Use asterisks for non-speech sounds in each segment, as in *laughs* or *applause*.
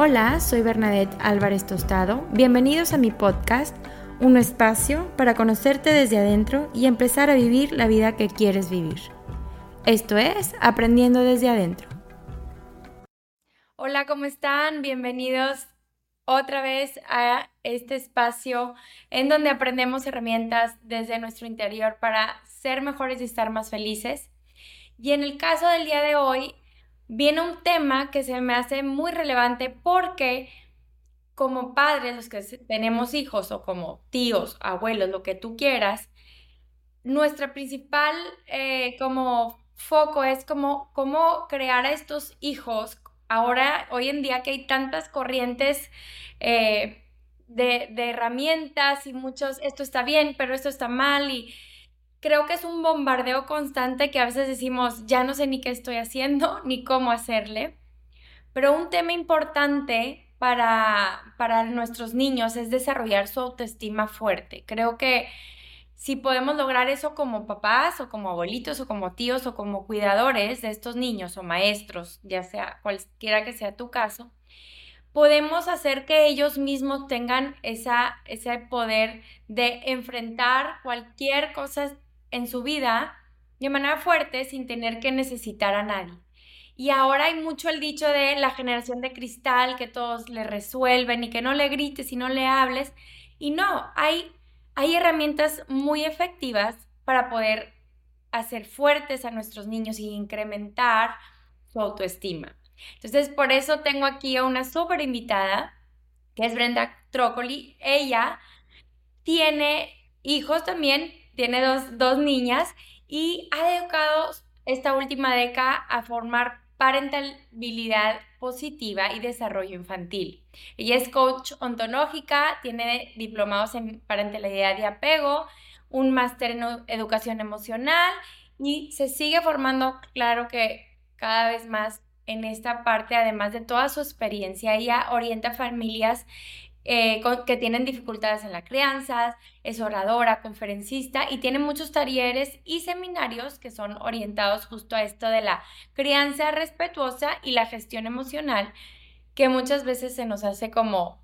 Hola, soy Bernadette Álvarez Tostado. Bienvenidos a mi podcast, un espacio para conocerte desde adentro y empezar a vivir la vida que quieres vivir. Esto es Aprendiendo desde adentro. Hola, ¿cómo están? Bienvenidos otra vez a este espacio en donde aprendemos herramientas desde nuestro interior para ser mejores y estar más felices. Y en el caso del día de hoy, viene un tema que se me hace muy relevante porque como padres, los que tenemos hijos o como tíos, abuelos, lo que tú quieras, nuestra principal eh, como foco es como cómo crear a estos hijos. Ahora, hoy en día que hay tantas corrientes eh, de, de herramientas y muchos, esto está bien, pero esto está mal y creo que es un bombardeo constante que a veces decimos, ya no sé ni qué estoy haciendo *laughs* ni cómo hacerle. Pero un tema importante para, para nuestros niños es desarrollar su autoestima fuerte. Creo que si podemos lograr eso como papás o como abuelitos o como tíos o como cuidadores de estos niños o maestros, ya sea cualquiera que sea tu caso, podemos hacer que ellos mismos tengan esa, ese poder de enfrentar cualquier cosa en su vida de manera fuerte sin tener que necesitar a nadie. Y ahora hay mucho el dicho de la generación de cristal, que todos le resuelven y que no le grites y no le hables. Y no, hay, hay herramientas muy efectivas para poder hacer fuertes a nuestros niños y incrementar su autoestima. Entonces, por eso tengo aquí a una súper invitada, que es Brenda Trócoli. Ella tiene hijos también, tiene dos, niñas y ha educado esta última década a formar parentalidad positiva y desarrollo infantil. Ella es coach ontológica, tiene diplomados en parentalidad y apego, un máster en educación emocional y se sigue formando, claro que cada vez más en esta parte, además de toda su experiencia, ella orienta familias eh, que tienen dificultades en la crianza, es oradora, conferencista y tiene muchos talleres y seminarios que son orientados justo a esto de la crianza respetuosa y la gestión emocional, que muchas veces se nos hace como,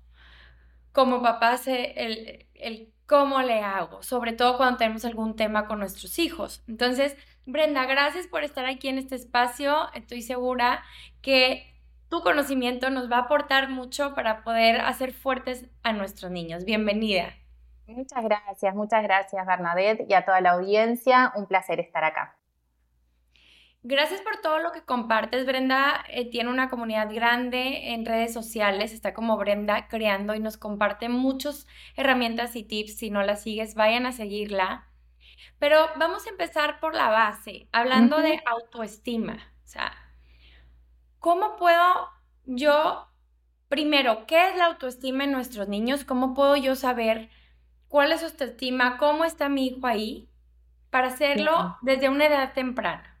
como papás el, el cómo le hago, sobre todo cuando tenemos algún tema con nuestros hijos. Entonces, Brenda, gracias por estar aquí en este espacio. Estoy segura que tu conocimiento nos va a aportar mucho para poder hacer fuertes a nuestros niños. Bienvenida. Muchas gracias, muchas gracias Bernadette y a toda la audiencia. Un placer estar acá. Gracias por todo lo que compartes, Brenda. Eh, tiene una comunidad grande en redes sociales, está como Brenda creando y nos comparte muchas herramientas y tips. Si no la sigues, vayan a seguirla. Pero vamos a empezar por la base, hablando de autoestima. O sea, ¿cómo puedo yo, primero, qué es la autoestima en nuestros niños? ¿Cómo puedo yo saber cuál es su autoestima? ¿Cómo está mi hijo ahí? Para hacerlo desde una edad temprana.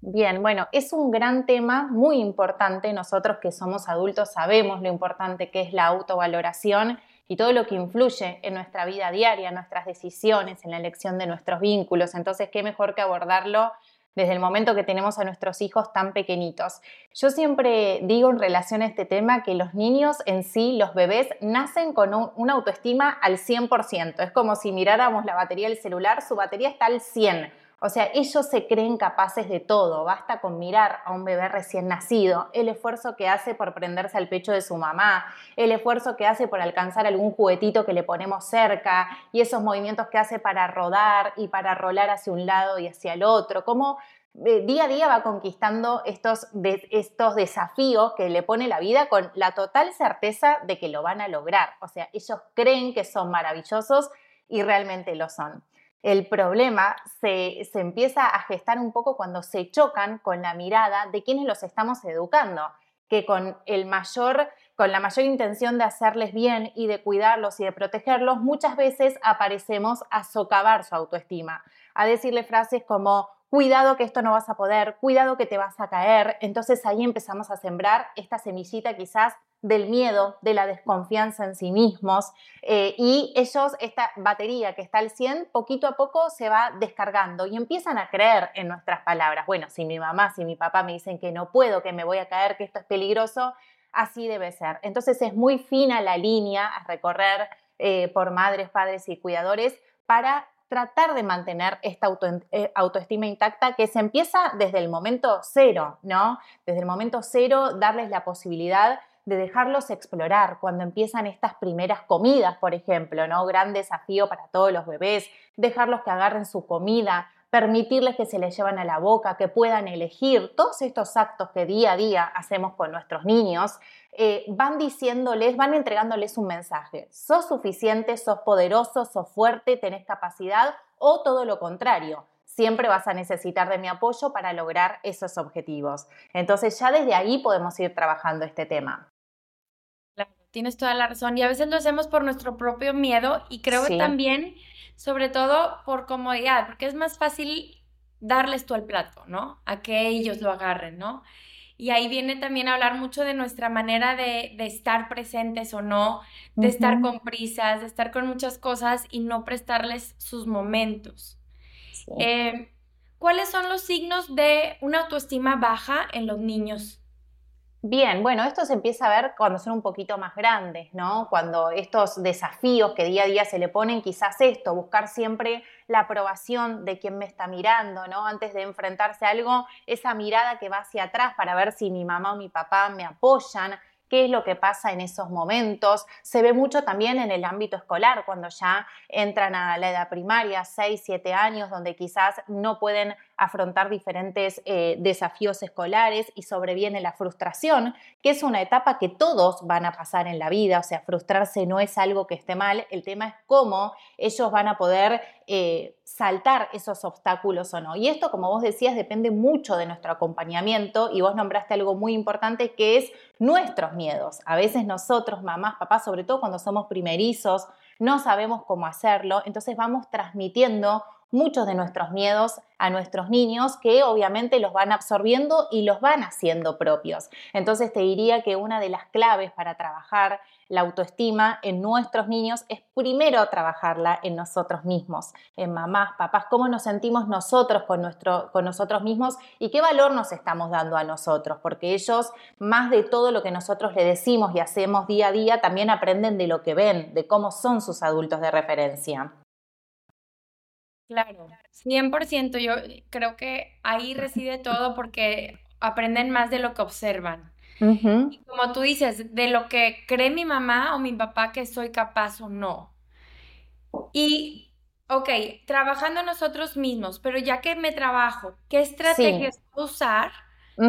Bien, bueno, es un gran tema muy importante. Nosotros que somos adultos sabemos lo importante que es la autovaloración y todo lo que influye en nuestra vida diaria, en nuestras decisiones, en la elección de nuestros vínculos. Entonces, ¿qué mejor que abordarlo desde el momento que tenemos a nuestros hijos tan pequeñitos. Yo siempre digo en relación a este tema que los niños en sí, los bebés, nacen con una autoestima al 100%. Es como si miráramos la batería del celular, su batería está al 100%. O sea, ellos se creen capaces de todo. Basta con mirar a un bebé recién nacido, el esfuerzo que hace por prenderse al pecho de su mamá, el esfuerzo que hace por alcanzar algún juguetito que le ponemos cerca y esos movimientos que hace para rodar y para rolar hacia un lado y hacia el otro. Cómo eh, día a día va conquistando estos, estos desafíos que le pone la vida con la total certeza de que lo van a lograr. O sea, ellos creen que son maravillosos y realmente lo son. El problema se, empieza a gestar un poco cuando se chocan con la mirada de quienes los estamos educando, que con, el mayor, con la mayor intención de hacerles bien y de cuidarlos y de protegerlos, muchas veces aparecemos a socavar su autoestima, a decirle frases como cuidado que esto no vas a poder, cuidado que te vas a caer. Entonces ahí empezamos a sembrar esta semillita quizás del miedo, de la desconfianza en sí mismos eh, y ellos, esta batería que está al 100, poquito a poco se va descargando y empiezan a creer en nuestras palabras. Bueno, si mi mamá, si mi papá me dicen que no puedo, que me voy a caer, que esto es peligroso, así debe ser. Entonces es muy fina la línea a recorrer eh, por madres, padres y cuidadores para tratar de mantener esta eh, autoestima intacta que se empieza desde el momento cero, ¿no? Desde el momento cero, darles la posibilidad de dejarlos explorar cuando empiezan estas primeras comidas, por ejemplo, ¿no? Gran desafío para todos los bebés, dejarlos que agarren su comida, permitirles que se les llevan a la boca, que puedan elegir. Todos estos actos que día a día hacemos con nuestros niños eh, van diciéndoles, van entregándoles un mensaje. Sos suficiente, sos poderoso, sos fuerte, tenés capacidad o todo lo contrario. Siempre vas a necesitar de mi apoyo para lograr esos objetivos. Entonces ya desde ahí podemos ir trabajando este tema. Tienes toda la razón. Y a veces lo hacemos por nuestro propio miedo y creo que también sobre todo por comodidad, porque es más fácil darles tú el plato, ¿no? A que ellos lo agarren, ¿no? Y ahí viene también a hablar mucho de nuestra manera de, estar presentes o no, de estar con prisas, de estar con muchas cosas y no prestarles sus momentos. Eh, ¿Cuáles son los signos de una autoestima baja en los niños? Bien, bueno, esto se empieza a ver cuando son un poquito más grandes, ¿no? Cuando estos desafíos que día a día se le ponen, quizás esto, buscar siempre la aprobación de quien me está mirando, ¿no? Antes de enfrentarse a algo, esa mirada que va hacia atrás para ver si mi mamá o mi papá me apoyan, qué es lo que pasa en esos momentos. Se ve mucho también en el ámbito escolar, cuando ya entran a la edad primaria, 6, 7 años, donde quizás no pueden afrontar diferentes eh, desafíos escolares y sobreviene la frustración, que es una etapa que todos van a pasar en la vida, o sea, frustrarse no es algo que esté mal, el tema es cómo ellos van a poder eh, saltar esos obstáculos o no. Y esto, como vos decías, depende mucho de nuestro acompañamiento y vos nombraste algo muy importante que es nuestros miedos. A veces nosotros, mamás, papás, sobre todo cuando somos primerizos, no sabemos cómo hacerlo, entonces vamos transmitiendo muchos de nuestros miedos a nuestros niños que obviamente los van absorbiendo y los van haciendo propios. Entonces te diría que una de las claves para trabajar la autoestima en nuestros niños es primero trabajarla en nosotros mismos, en mamás, papás, cómo nos sentimos nosotros con, nuestro, con nosotros mismos y qué valor nos estamos dando a nosotros, porque ellos, más de todo lo que nosotros le decimos y hacemos día a día, también aprenden de lo que ven, de cómo son sus adultos de referencia. Claro, 100%. Yo creo que ahí reside todo porque aprenden más de lo que observan. Y como tú dices, de lo que cree mi mamá o mi papá que soy capaz o no. Y, ok, trabajando nosotros mismos, pero ya que me trabajo, ¿qué estrategias puedo usar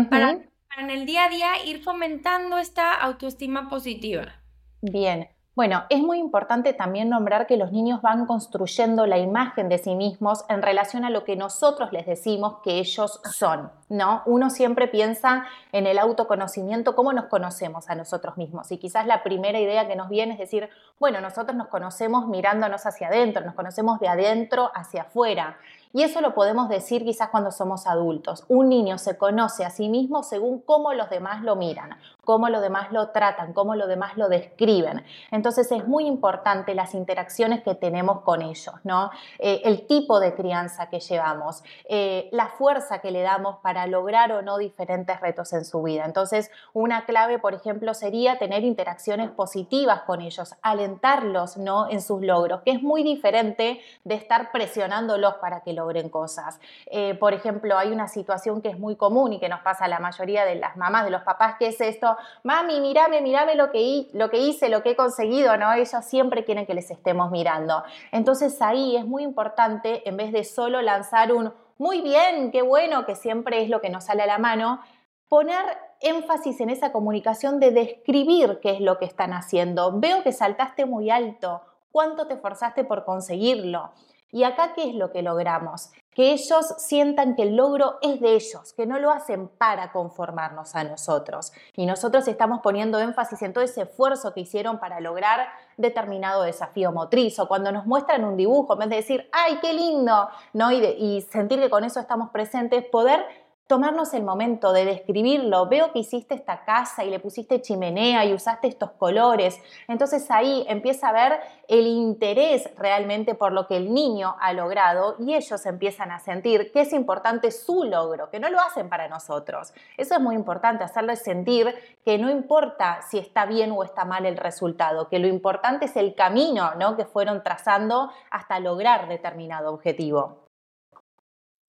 para, para en el día a día ir fomentando esta autoestima positiva? Bien. Bueno, es muy importante también nombrar que los niños van construyendo la imagen de sí mismos en relación a lo que nosotros les decimos que ellos son, ¿no? Uno siempre piensa en el autoconocimiento, cómo nos conocemos a nosotros mismos. Y quizás la primera idea que nos viene es decir, bueno, nosotros nos conocemos mirándonos hacia adentro, nos conocemos de adentro hacia afuera. Y eso lo podemos decir quizás cuando somos adultos. Un niño se conoce a sí mismo según cómo los demás lo miran, cómo los demás lo tratan, cómo los demás lo describen. Entonces es muy importante las interacciones que tenemos con ellos, ¿no? Eh, el tipo de crianza que llevamos, eh, la fuerza que le damos para lograr o no diferentes retos en su vida. Entonces una clave, por ejemplo, sería tener interacciones positivas con ellos, alentarlos, ¿no? En sus logros, que es muy diferente de estar presionándolos para que logren cosas. Eh, por ejemplo, hay una situación que es muy común y que nos pasa a la mayoría de las mamás, de los papás, que es esto, mami, mírame, mírame lo que, lo que hice, lo que he conseguido, ¿no? Ellos siempre quieren que les estemos mirando. Entonces ahí es muy importante, en vez de solo lanzar un muy bien, qué bueno, que siempre es lo que nos sale a la mano, poner énfasis en esa comunicación de describir qué es lo que están haciendo. Veo que saltaste muy alto, cuánto te esforzaste por conseguirlo. Y acá, ¿qué es lo que logramos? Que ellos sientan que el logro es de ellos, que no lo hacen para conformarnos a nosotros. Y nosotros estamos poniendo énfasis en todo ese esfuerzo que hicieron para lograr determinado desafío motriz. O cuando nos muestran un dibujo, en vez de decir, ¡ay, qué lindo! ¿no? Y, y sentir que con eso estamos presentes, poder tomarnos el momento de describirlo. Veo que hiciste esta casa y le pusiste chimenea y usaste estos colores. Entonces ahí empieza a ver el interés realmente por lo que el niño ha logrado y ellos empiezan a sentir que es importante su logro, que no lo hacen para nosotros. Eso es muy importante, hacerles sentir que no importa si está bien o está mal el resultado, que lo importante es el camino ¿no? que fueron trazando hasta lograr determinado objetivo.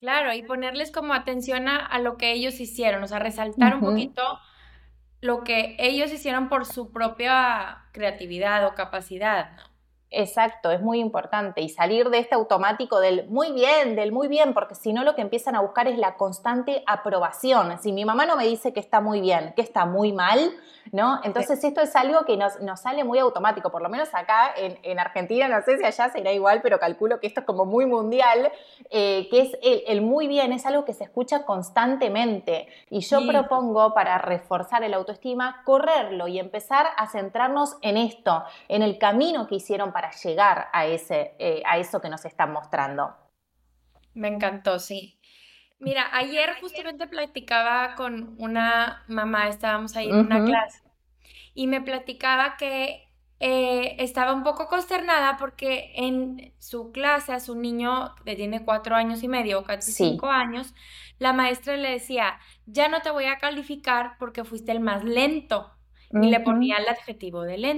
Claro, y ponerles como atención a, lo que ellos hicieron, o sea, resaltar un poquito lo que ellos hicieron por su propia creatividad o capacidad, ¿no? Exacto, es muy importante. Y salir de este automático del muy bien, del muy bien, porque si no lo que empiezan a buscar es la constante aprobación. Si mi mamá no me dice que está muy bien, que está muy mal, ¿no? Entonces esto es algo que nos, sale muy automático, por lo menos acá en, Argentina, no sé si allá será igual, pero calculo que esto es como muy mundial, eh, que es el, muy bien, es algo que se escucha constantemente. Y yo propongo para reforzar el autoestima, correrlo y empezar a centrarnos en esto, en el camino que hicieron para llegar a, ese, eh, a eso que nos están mostrando. Me encantó, sí. Mira, ayer justamente platicaba con una mamá, estábamos ahí en una clase, y me platicaba que eh, estaba un poco consternada porque en su clase a su niño que tiene cuatro años y medio, casi cinco años, la maestra le decía, ya no te voy a calificar porque fuiste el más lento. Y le ponía el adjetivo de lento.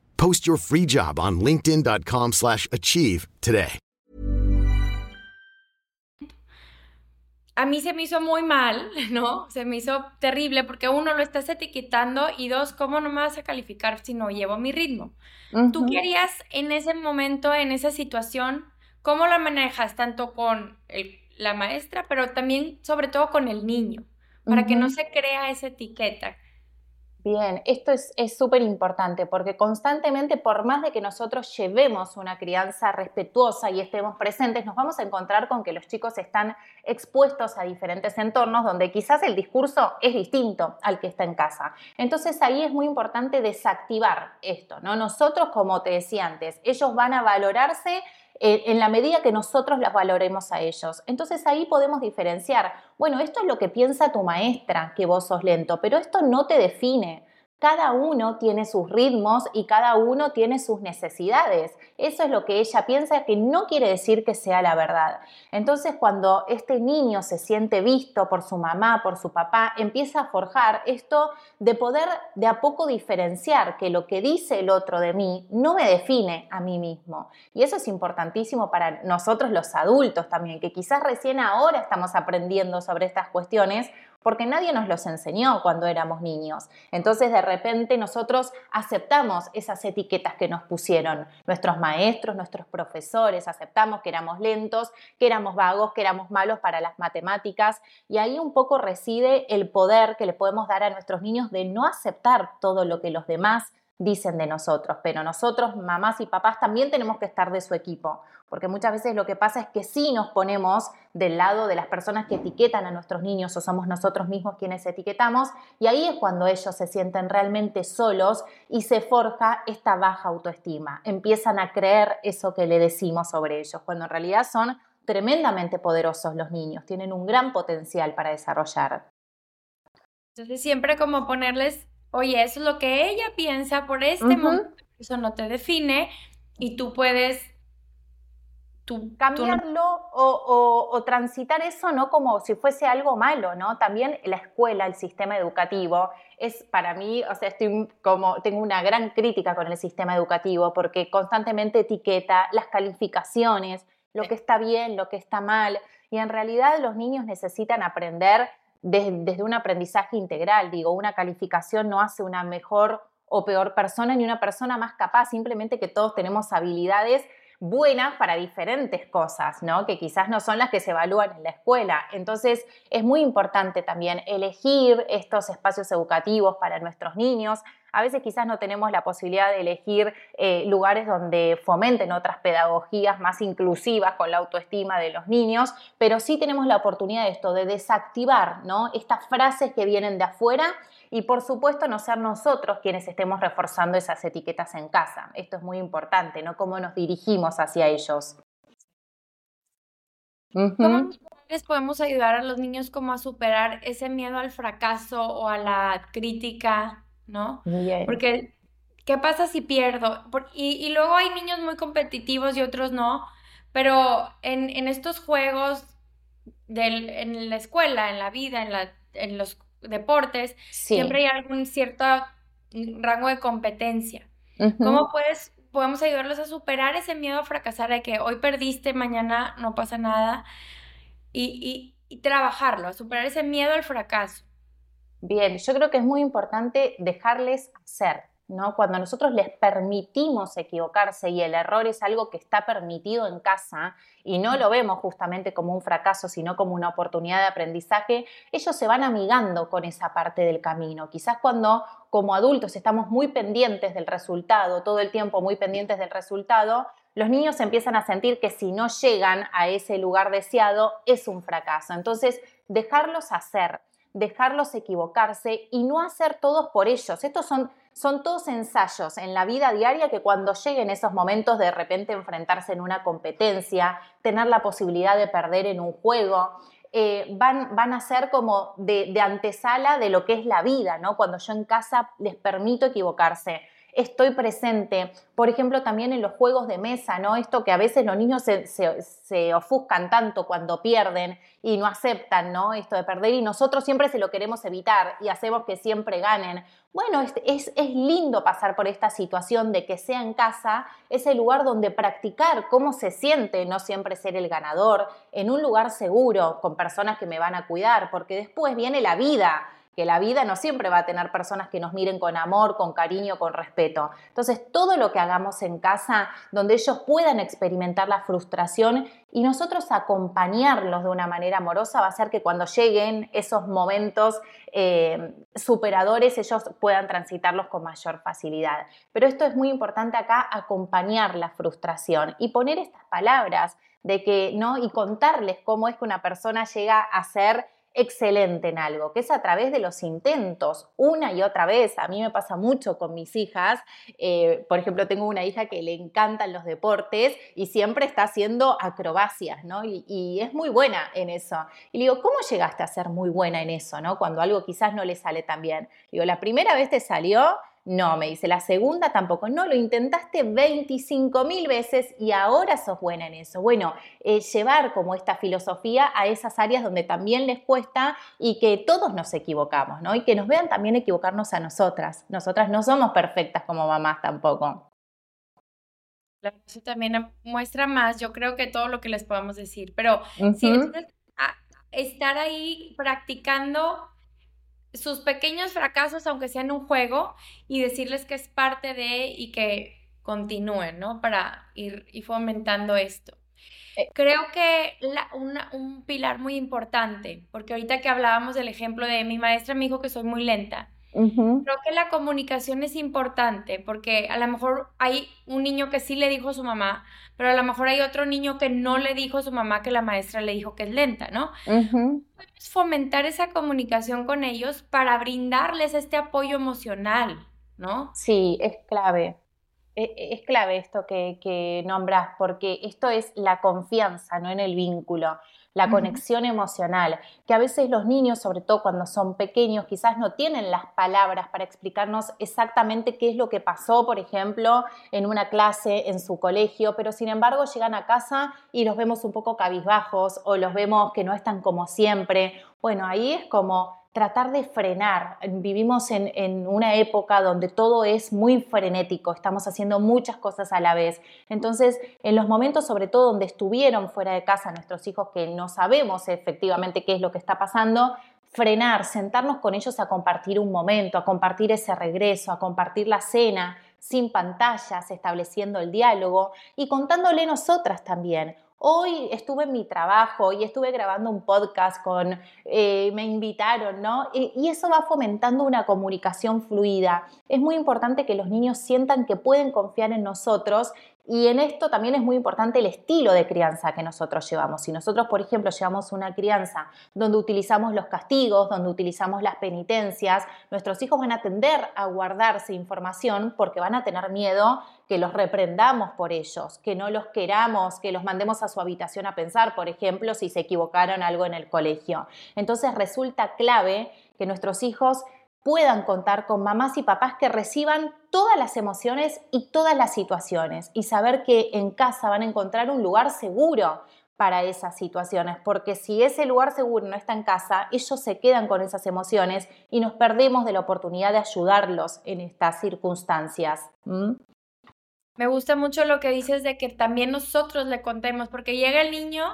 Post your free job on linkedin.com slash achieve today. A mí se me hizo muy mal, *laughs* ¿no? Se me hizo terrible porque uno lo estás etiquetando y dos, ¿cómo no me vas a calificar si no llevo mi ritmo? Tú querías en ese momento, en esa situación, ¿cómo la manejas? Tanto con la maestra, pero también sobre todo con el niño, para que no se crea esa etiqueta. Bien, esto es súper importante porque constantemente, por más de que nosotros llevemos una crianza respetuosa y estemos presentes, nos vamos a encontrar con que los chicos están expuestos a diferentes entornos donde quizás el discurso es distinto al que está en casa. Entonces ahí es muy importante desactivar esto, ¿no? Nosotros, como te decía antes, ellos van a valorarse en la medida que nosotros las valoremos a ellos. Entonces ahí podemos diferenciar, bueno, esto es lo que piensa tu maestra, que vos sos lento, pero esto no te define. Cada uno tiene sus ritmos y cada uno tiene sus necesidades. Eso es lo que ella piensa que no quiere decir que sea la verdad. Entonces cuando este niño se siente visto por su mamá, por su papá, empieza a forjar esto de poder de a poco diferenciar que lo que dice el otro de mí no me define a mí mismo. Y eso es importantísimo para nosotros los adultos también, que quizás recién ahora estamos aprendiendo sobre estas cuestiones porque nadie nos los enseñó cuando éramos niños. Entonces de repente nosotros aceptamos esas etiquetas que nos pusieron nuestros maestros, nuestros profesores, aceptamos que éramos lentos, que éramos vagos, que éramos malos para las matemáticas y ahí un poco reside el poder que le podemos dar a nuestros niños de no aceptar todo lo que los demás dicen de nosotros, pero nosotros, mamás y papás, también tenemos que estar de su equipo, porque muchas veces lo que pasa es que sí nos ponemos del lado de las personas que etiquetan a nuestros niños o somos nosotros mismos quienes etiquetamos, y ahí es cuando ellos se sienten realmente solos y se forja esta baja autoestima, empiezan a creer eso que le decimos sobre ellos, cuando en realidad son tremendamente poderosos los niños, tienen un gran potencial para desarrollar. Entonces siempre como ponerles, oye, eso es lo que ella piensa por este momento, eso no te define y tú puedes cambiarlo o, transitar eso no como si fuese algo malo, ¿no? También la escuela, el sistema educativo, es para mí, o sea, estoy como, tengo una gran crítica con el sistema educativo porque constantemente etiqueta las calificaciones, lo que está bien, lo que está mal, y en realidad los niños necesitan aprender desde, un aprendizaje integral. Digo, una calificación no hace una mejor o peor persona ni una persona más capaz, simplemente que todos tenemos habilidades buenas para diferentes cosas, ¿no? Que quizás no son las que se evalúan en la escuela. Entonces, es muy importante también elegir estos espacios educativos para nuestros niños, a veces quizás no tenemos la posibilidad de elegir eh, lugares donde fomenten otras pedagogías más inclusivas con la autoestima de los niños, pero sí tenemos la oportunidad de esto, de desactivar ¿no? estas frases que vienen de afuera y por supuesto no ser nosotros quienes estemos reforzando esas etiquetas en casa. Esto es muy importante, ¿no? Cómo nos dirigimos hacia ellos. ¿Cómo les podemos ayudar a los niños como a superar ese miedo al fracaso o a la crítica? ¿no? Porque, ¿qué pasa si pierdo? y, luego hay niños muy competitivos y otros no, pero en, estos juegos, del, en la escuela, en la vida, en, la, en los deportes, siempre hay algún cierto rango de competencia. ¿Cómo puedes, podemos ayudarlos a superar ese miedo a fracasar, de que hoy perdiste, mañana no pasa nada, y, y trabajarlo, a superar ese miedo al fracaso? Bien, yo creo que es muy importante dejarles hacer, Cuando nosotros les permitimos equivocarse y el error es algo que está permitido en casa y no lo vemos justamente como un fracaso, sino como una oportunidad de aprendizaje, ellos se van amigando con esa parte del camino. Quizás cuando como adultos estamos muy pendientes del resultado, todo el tiempo muy pendientes del resultado, los niños empiezan a sentir que si no llegan a ese lugar deseado es un fracaso. Entonces, dejarlos hacer dejarlos equivocarse y no hacer todos por ellos. Estos son, son todos ensayos en la vida diaria que cuando lleguen esos momentos de repente enfrentarse en una competencia, tener la posibilidad de perder en un juego, eh, van, van, a ser como de, de, antesala de lo que es la vida, ¿no? Cuando yo en casa les permito equivocarse estoy presente. Por ejemplo, también en los juegos de mesa, ¿no? Esto que a veces los niños se, ofuscan tanto cuando pierden y no aceptan, ¿no? Esto de perder y nosotros siempre se lo queremos evitar y hacemos que siempre ganen. Bueno, es, es lindo pasar por esta situación de que sea en casa ese lugar donde practicar cómo se siente no siempre ser el ganador, en un lugar seguro, con personas que me van a cuidar, porque después viene la vida que la vida no siempre va a tener personas que nos miren con amor, con cariño, con respeto. Entonces, todo lo que hagamos en casa, donde ellos puedan experimentar la frustración y nosotros acompañarlos de una manera amorosa, va a hacer que cuando lleguen esos momentos eh, superadores, ellos puedan transitarlos con mayor facilidad. Pero esto es muy importante acá, acompañar la frustración y poner estas palabras de que, ¿no? Y contarles cómo es que una persona llega a ser excelente en algo, que es a través de los intentos, una y otra vez. A mí me pasa mucho con mis hijas. Eh, por ejemplo, tengo una hija que le encantan los deportes y siempre está haciendo acrobacias, ¿no? Y, y, es muy buena en eso. Y le digo, ¿cómo llegaste a ser muy buena en eso, ¿no? Cuando algo quizás no le sale tan bien. digo, la primera vez te salió no, me dice, la segunda tampoco. No, lo intentaste 25 mil veces y ahora sos buena en eso. Bueno, eh, llevar como esta filosofía a esas áreas donde también les cuesta y que todos nos equivocamos, ¿no? Y que nos vean también equivocarnos a nosotras. Nosotras no somos perfectas como mamás tampoco. Eso también muestra más, yo creo que todo lo que les podamos decir, pero sí, estar ahí practicando sus pequeños fracasos, aunque sean un juego, y decirles que es parte de y que continúen, ¿no? Para ir, fomentando esto. Eh, Creo que un pilar muy importante, porque ahorita que hablábamos del ejemplo de mi maestra me dijo que soy muy lenta. Creo que la comunicación es importante porque a lo mejor hay un niño que sí le dijo a su mamá, pero a lo mejor hay otro niño que no le dijo a su mamá que la maestra le dijo que es lenta, ¿no? Podemos fomentar esa comunicación con ellos para brindarles este apoyo emocional, ¿no? Sí, es clave. E, e, es, clave esto que, que nombras, porque esto es la confianza, no en el vínculo la conexión emocional, que a veces los niños, sobre todo cuando son pequeños, quizás no tienen las palabras para explicarnos exactamente qué es lo que pasó, por ejemplo, en una clase, en su colegio, pero sin embargo llegan a casa y los vemos un poco cabizbajos o los vemos que no están como siempre. Bueno, ahí es como tratar de frenar. Vivimos en, una época donde todo es muy frenético, estamos haciendo muchas cosas a la vez. Entonces, en los momentos, sobre todo donde estuvieron fuera de casa nuestros hijos, que no sabemos efectivamente qué es lo que está pasando, frenar, sentarnos con ellos a compartir un momento, a compartir ese regreso, a compartir la cena, sin pantallas, estableciendo el diálogo y contándole nosotras también hoy estuve en mi trabajo, hoy estuve grabando un podcast con, eh, me invitaron, ¿no? y eso va fomentando una comunicación fluida. Es muy importante que los niños sientan que pueden confiar en nosotros y en esto también es muy importante el estilo de crianza que nosotros llevamos. Si nosotros, por ejemplo, llevamos una crianza donde utilizamos los castigos, donde utilizamos las penitencias, nuestros hijos van a tender a guardarse información porque van a tener miedo que los reprendamos por ellos, que no los queramos, que los mandemos a su habitación a pensar, por ejemplo, si se equivocaron algo en el colegio. Entonces resulta clave que nuestros hijos puedan contar con mamás y papás que reciban todas las emociones y todas las situaciones y saber que en casa van a encontrar un lugar seguro para esas situaciones, porque si ese lugar seguro no está en casa, ellos se quedan con esas emociones y nos perdemos de la oportunidad de ayudarlos en estas circunstancias. Me gusta mucho lo que dices de que también nosotros le contemos, porque llega el niño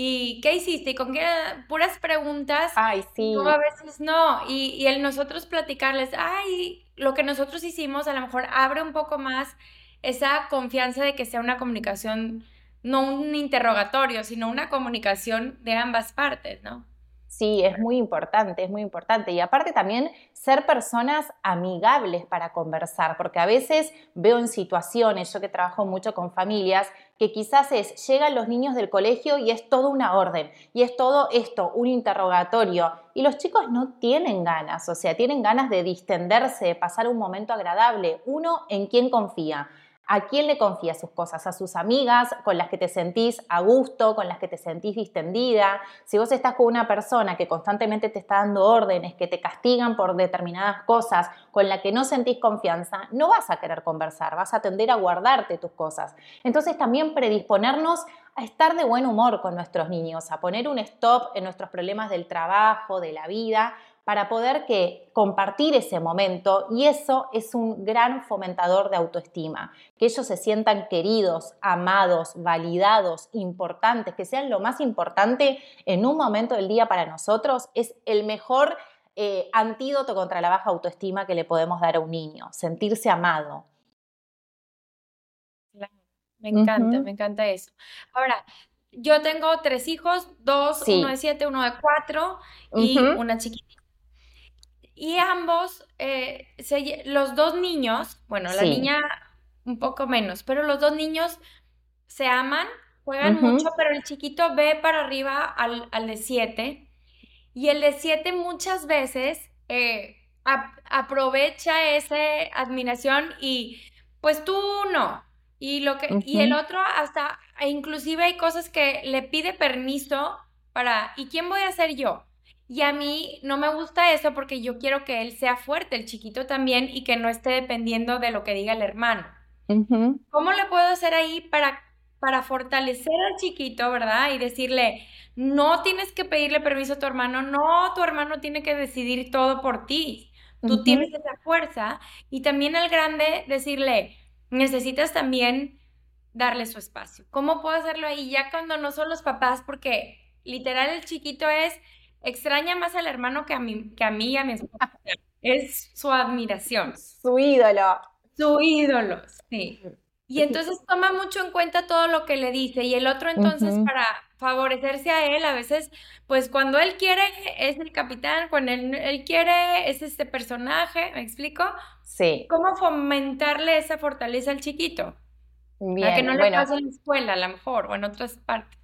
¿Y qué hiciste? ¿Y con qué? Puras preguntas. Ay, sí. a veces no. Y, y el nosotros platicarles, ay, lo que nosotros hicimos a lo mejor abre un poco más esa confianza de que sea una comunicación, no un interrogatorio, sino una comunicación de ambas partes, ¿no? Sí, es muy importante, es muy importante. Y aparte también ser personas amigables para conversar, porque a veces veo en situaciones, yo que trabajo mucho con familias, que quizás es, llegan los niños del colegio y es todo una orden, y es todo esto, un interrogatorio, y los chicos no tienen ganas, o sea, tienen ganas de distenderse, de pasar un momento agradable, uno en quien confía. ¿A quién le confía sus cosas? ¿A sus amigas con las que te sentís a gusto, con las que te sentís distendida? Si vos estás con una persona que constantemente te está dando órdenes, que te castigan por determinadas cosas, con la que no sentís confianza, no vas a querer conversar, vas a tender a guardarte tus cosas. Entonces también predisponernos a estar de buen humor con nuestros niños, a poner un stop en nuestros problemas del trabajo, de la vida, para poder que compartir ese momento y eso es un gran fomentador de autoestima, que ellos se sientan queridos, amados, validados, importantes, que sean lo más importante en un momento del día para nosotros, es el mejor eh, antídoto contra la baja autoestima que le podemos dar a un niño, sentirse amado. Me encanta, me encanta eso. Ahora, yo tengo tres hijos, dos, uno de siete, uno de cuatro y una chiquita y ambos, eh, los dos niños, bueno, la niña un poco menos, pero los dos niños se aman, juegan mucho, pero el chiquito ve para arriba al, de siete y el de siete muchas veces eh, aprovecha esa admiración y pues tú no. Y, lo que, y el otro hasta, e inclusive hay cosas que le pide permiso para, ¿y quién voy a ser yo? Y a mí no me gusta eso porque yo quiero que él sea fuerte, el chiquito también, y que no esté dependiendo de lo que diga el hermano. ¿Cómo le puedo hacer ahí para, para fortalecer al chiquito, verdad? Y decirle, no tienes que pedirle permiso a tu hermano, no, tu hermano tiene que decidir todo por ti. Tú tienes esa fuerza. Y también al grande decirle, necesitas también darle su espacio. ¿Cómo puedo hacerlo ahí ya cuando no son los papás? Porque literal el chiquito es extraña más al hermano que a mí, que a mí y a mi esposa. Es su admiración. Su ídolo. Su ídolo, sí. Y entonces toma mucho en cuenta todo lo que le dice y el otro entonces para, favorecerse a él, a veces, pues cuando él quiere es el capitán, cuando él, quiere es este personaje, ¿me explico? Sí. ¿Cómo fomentarle esa fortaleza al chiquito? Bien, que no le pase en la escuela, a lo mejor, o en otras partes.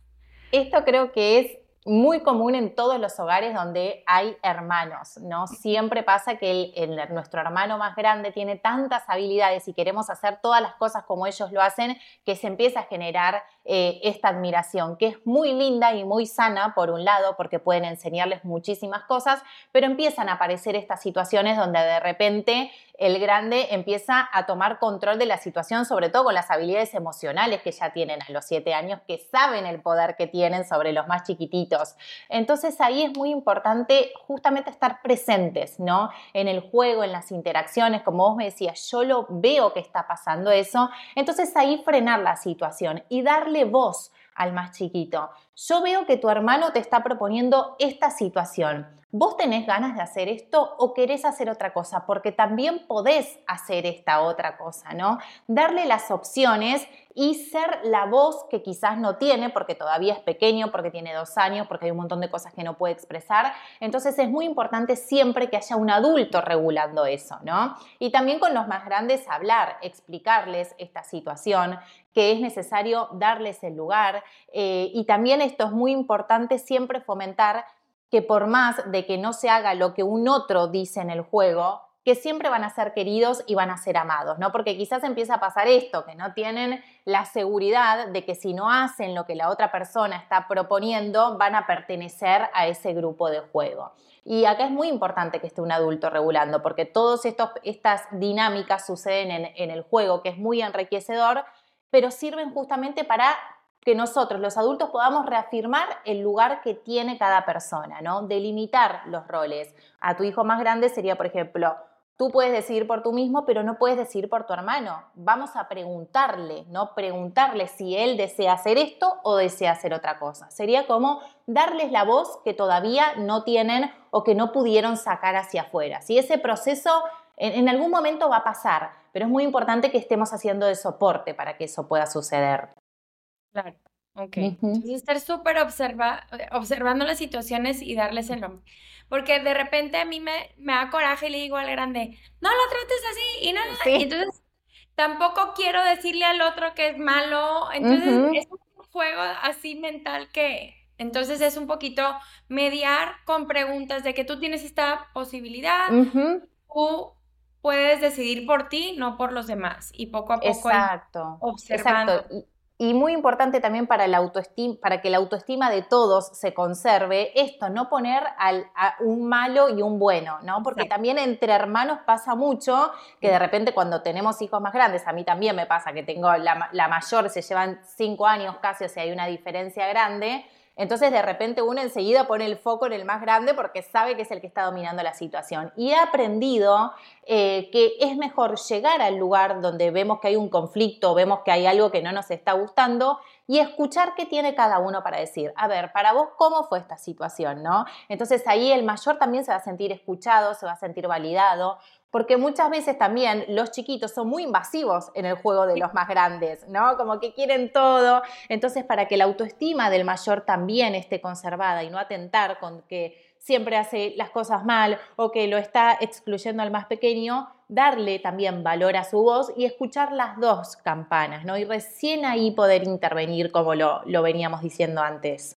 Esto creo que es muy común en todos los hogares donde hay hermanos, ¿no? Siempre pasa que el, nuestro hermano más grande tiene tantas habilidades y queremos hacer todas las cosas como ellos lo hacen, que se empieza a generar eh, esta admiración, que es muy linda y muy sana, por un lado, porque pueden enseñarles muchísimas cosas, pero empiezan a aparecer estas situaciones donde de repente el grande empieza a tomar control de la situación, sobre todo con las habilidades emocionales que ya tienen a los siete años, que saben el poder que tienen sobre los más chiquititos. Entonces ahí es muy importante justamente estar presentes, ¿no? En el juego, en las interacciones, como vos me decías, yo lo veo que está pasando eso, entonces ahí frenar la situación y darle voz al más chiquito. Yo veo que tu hermano te está proponiendo esta situación. ¿Vos tenés ganas de hacer esto o querés hacer otra cosa? Porque también podés hacer esta otra cosa, ¿no? Darle las opciones y ser la voz que quizás no tiene porque todavía es pequeño, porque tiene dos años, porque hay un montón de cosas que no puede expresar. Entonces es muy importante siempre que haya un adulto regulando eso, ¿no? Y también con los más grandes hablar, explicarles esta situación, que es necesario darles el lugar. Eh, y también esto es muy importante siempre fomentar que por más de que no se haga lo que un otro dice en el juego, que siempre van a ser queridos y van a ser amados, ¿no? Porque quizás empieza a pasar esto, que no tienen la seguridad de que si no hacen lo que la otra persona está proponiendo, van a pertenecer a ese grupo de juego. Y acá es muy importante que esté un adulto regulando, porque todas estas dinámicas suceden en, en el juego, que es muy enriquecedor, pero sirven justamente para que nosotros, los adultos, podamos reafirmar el lugar que tiene cada persona, ¿no? Delimitar los roles. A tu hijo más grande sería, por ejemplo, tú puedes decidir por tú mismo, pero no puedes decidir por tu hermano. Vamos a preguntarle, ¿no? Preguntarle si él desea hacer esto o desea hacer otra cosa. Sería como darles la voz que todavía no tienen o que no pudieron sacar hacia afuera. Si ese proceso en, algún momento va a pasar, pero es muy importante que estemos haciendo de soporte para que eso pueda suceder. Claro. Ok. estar súper observa, observando las situaciones y darles el nombre. Porque de repente a mí me, me da coraje y le digo al grande, no lo trates así y nada. Y entonces tampoco quiero decirle al otro que es malo. Entonces es un juego así mental que entonces es un poquito mediar con preguntas de que tú tienes esta posibilidad, tú puedes decidir por ti, no por los demás. Y poco a poco Exacto. observando. Exacto. Y muy importante también para, la autoestima, para que la autoestima de todos se conserve, esto, no poner al, a un malo y un bueno, ¿no? Porque también entre hermanos pasa mucho que de repente cuando tenemos hijos más grandes, a mí también me pasa que tengo la, la mayor, se llevan cinco años casi, o sea, hay una diferencia grande, entonces de repente uno enseguida pone el foco en el más grande porque sabe que es el que está dominando la situación. Y he aprendido eh, que es mejor llegar al lugar donde vemos que hay un conflicto, vemos que hay algo que no nos está gustando y escuchar qué tiene cada uno para decir. A ver, para vos, ¿cómo fue esta situación? ¿no? Entonces ahí el mayor también se va a sentir escuchado, se va a sentir validado porque muchas veces también los chiquitos son muy invasivos en el juego de los más grandes, ¿no? Como que quieren todo. Entonces, para que la autoestima del mayor también esté conservada y no atentar con que siempre hace las cosas mal o que lo está excluyendo al más pequeño, darle también valor a su voz y escuchar las dos campanas, ¿no? Y recién ahí poder intervenir como lo, lo veníamos diciendo antes.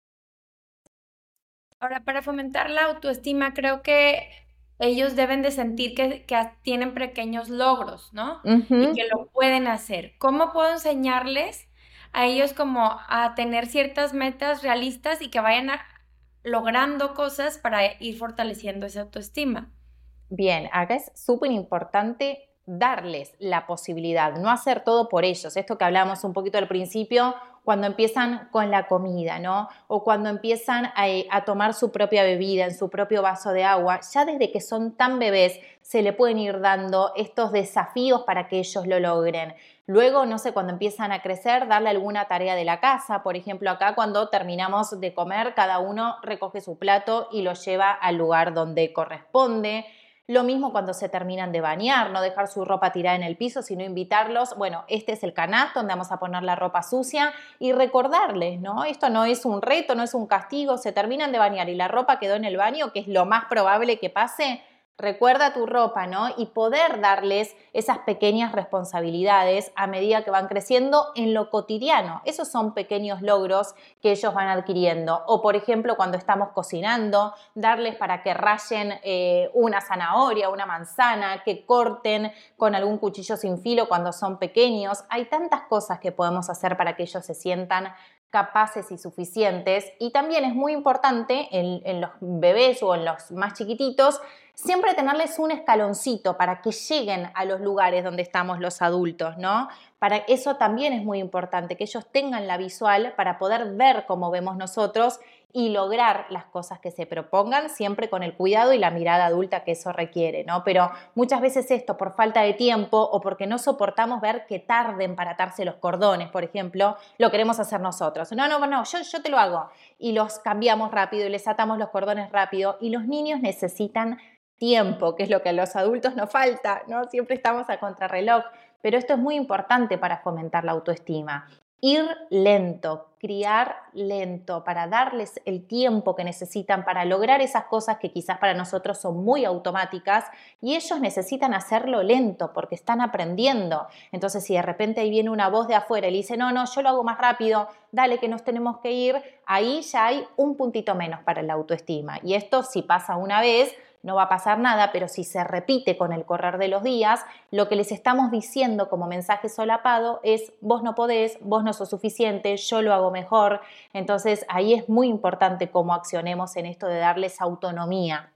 Ahora, para fomentar la autoestima, creo que ellos deben de sentir que, tienen pequeños logros, ¿no? Y que lo pueden hacer. ¿Cómo puedo enseñarles a ellos como a tener ciertas metas realistas y que vayan logrando cosas para ir fortaleciendo esa autoestima? Bien, acá es súper importante darles la posibilidad, no hacer todo por ellos. Esto que hablábamos un poquito al principio, cuando empiezan con la comida, ¿no? O cuando empiezan a, tomar su propia bebida en su propio vaso de agua, ya desde que son tan bebés se le pueden ir dando estos desafíos para que ellos lo logren. Luego, no sé, cuando empiezan a crecer, darle alguna tarea de la casa. Por ejemplo, acá cuando terminamos de comer, cada uno recoge su plato y lo lleva al lugar donde corresponde Lo mismo cuando se terminan de bañar, no dejar su ropa tirada en el piso, sino invitarlos, bueno, este es el canasto donde vamos a poner la ropa sucia y recordarles, ¿no? Esto no es un reto, no es un castigo, se terminan de bañar y la ropa quedó en el baño, que es lo más probable que pase, recuerda tu ropa, ¿no? Y poder darles esas pequeñas responsabilidades a medida que van creciendo en lo cotidiano. Esos son pequeños logros que ellos van adquiriendo. O, por ejemplo, cuando estamos cocinando, darles para que rayen eh, una zanahoria, una manzana, que corten con algún cuchillo sin filo cuando son pequeños. Hay tantas cosas que podemos hacer para que ellos se sientan capaces y suficientes. Y también es muy importante en los bebés o en los más chiquititos siempre tenerles un escaloncito para que lleguen a los lugares donde estamos los adultos, ¿no? Para eso también es muy importante, que ellos tengan la visual para poder ver cómo vemos nosotros y lograr las cosas que se propongan, siempre con el cuidado y la mirada adulta que eso requiere, ¿no? Pero muchas veces esto por falta de tiempo o porque no soportamos ver que tarden para atarse los cordones, por ejemplo, lo queremos hacer nosotros. No, no, no, yo, yo te lo hago. Y los cambiamos rápido y les atamos los cordones rápido y los niños necesitan tiempo, que es lo que a los adultos nos falta, ¿no? Siempre estamos a contrarreloj, pero esto es muy importante para fomentar la autoestima. Ir lento, criar lento, para darles el tiempo que necesitan para lograr esas cosas que quizás para nosotros son muy automáticas y ellos necesitan hacerlo lento porque están aprendiendo. Entonces, si de repente ahí viene una voz de afuera y le dice, no, no, yo lo hago más rápido, dale que nos tenemos que ir, ahí ya hay un puntito menos para la autoestima. Y esto si pasa una vez, no va a pasar nada, pero si se repite con el correr de los días, lo que les estamos diciendo como mensaje solapado es vos no podés, vos no sos suficiente, yo lo hago mejor. Entonces ahí es muy importante cómo accionemos en esto de darles autonomía.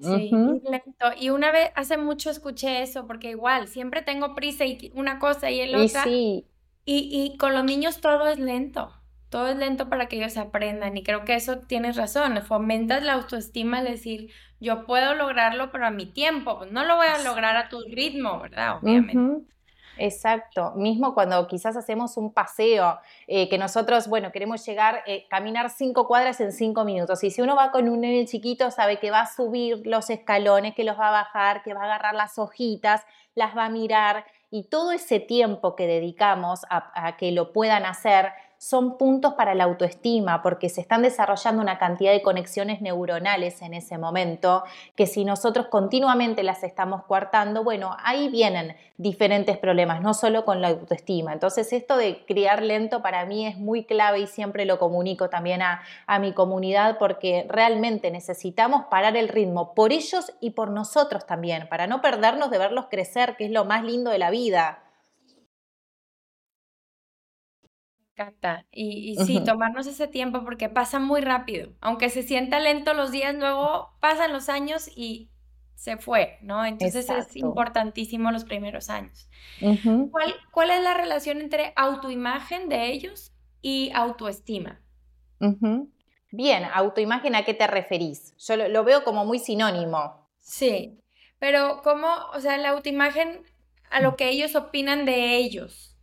Sí, Y una vez, hace mucho escuché eso, porque igual, siempre tengo prisa y una cosa y el otra. Y, y con los niños todo es lento todo es lento para que ellos aprendan y creo que eso tienes razón, fomentas la autoestima al decir, yo puedo lograrlo pero a mi tiempo, pues, no lo voy a lograr a tu ritmo, ¿verdad? Obviamente. Exacto, mismo cuando quizás hacemos un paseo, eh, que nosotros, bueno, queremos llegar, eh, caminar cinco cuadras en cinco minutos, y si uno va con un nene chiquito, sabe que va a subir los escalones, que los va a bajar, que va a agarrar las hojitas, las va a mirar, y todo ese tiempo que dedicamos a que lo puedan hacer, son puntos para la autoestima porque se están desarrollando una cantidad de conexiones neuronales en ese momento que si nosotros continuamente las estamos coartando, bueno, ahí vienen diferentes problemas, no solo con la autoestima. Entonces esto de criar lento para mí es muy clave y siempre lo comunico también a, a mi comunidad porque realmente necesitamos parar el ritmo por ellos y por nosotros también, para no perdernos de verlos crecer, que es lo más lindo de la vida. Encanta. Y, sí, tomarnos ese tiempo porque pasa muy rápido. Aunque se sienta lento los días, luego pasan los años y se fue, ¿no? Entonces es importantísimo los primeros años. ¿Cuál, ¿Cuál, es la relación entre autoimagen de ellos y autoestima? Bien, autoimagen, ¿a qué te referís? Yo lo, veo como muy sinónimo. Sí, pero ¿cómo, o sea, la autoimagen a lo que ellos opinan de ellos?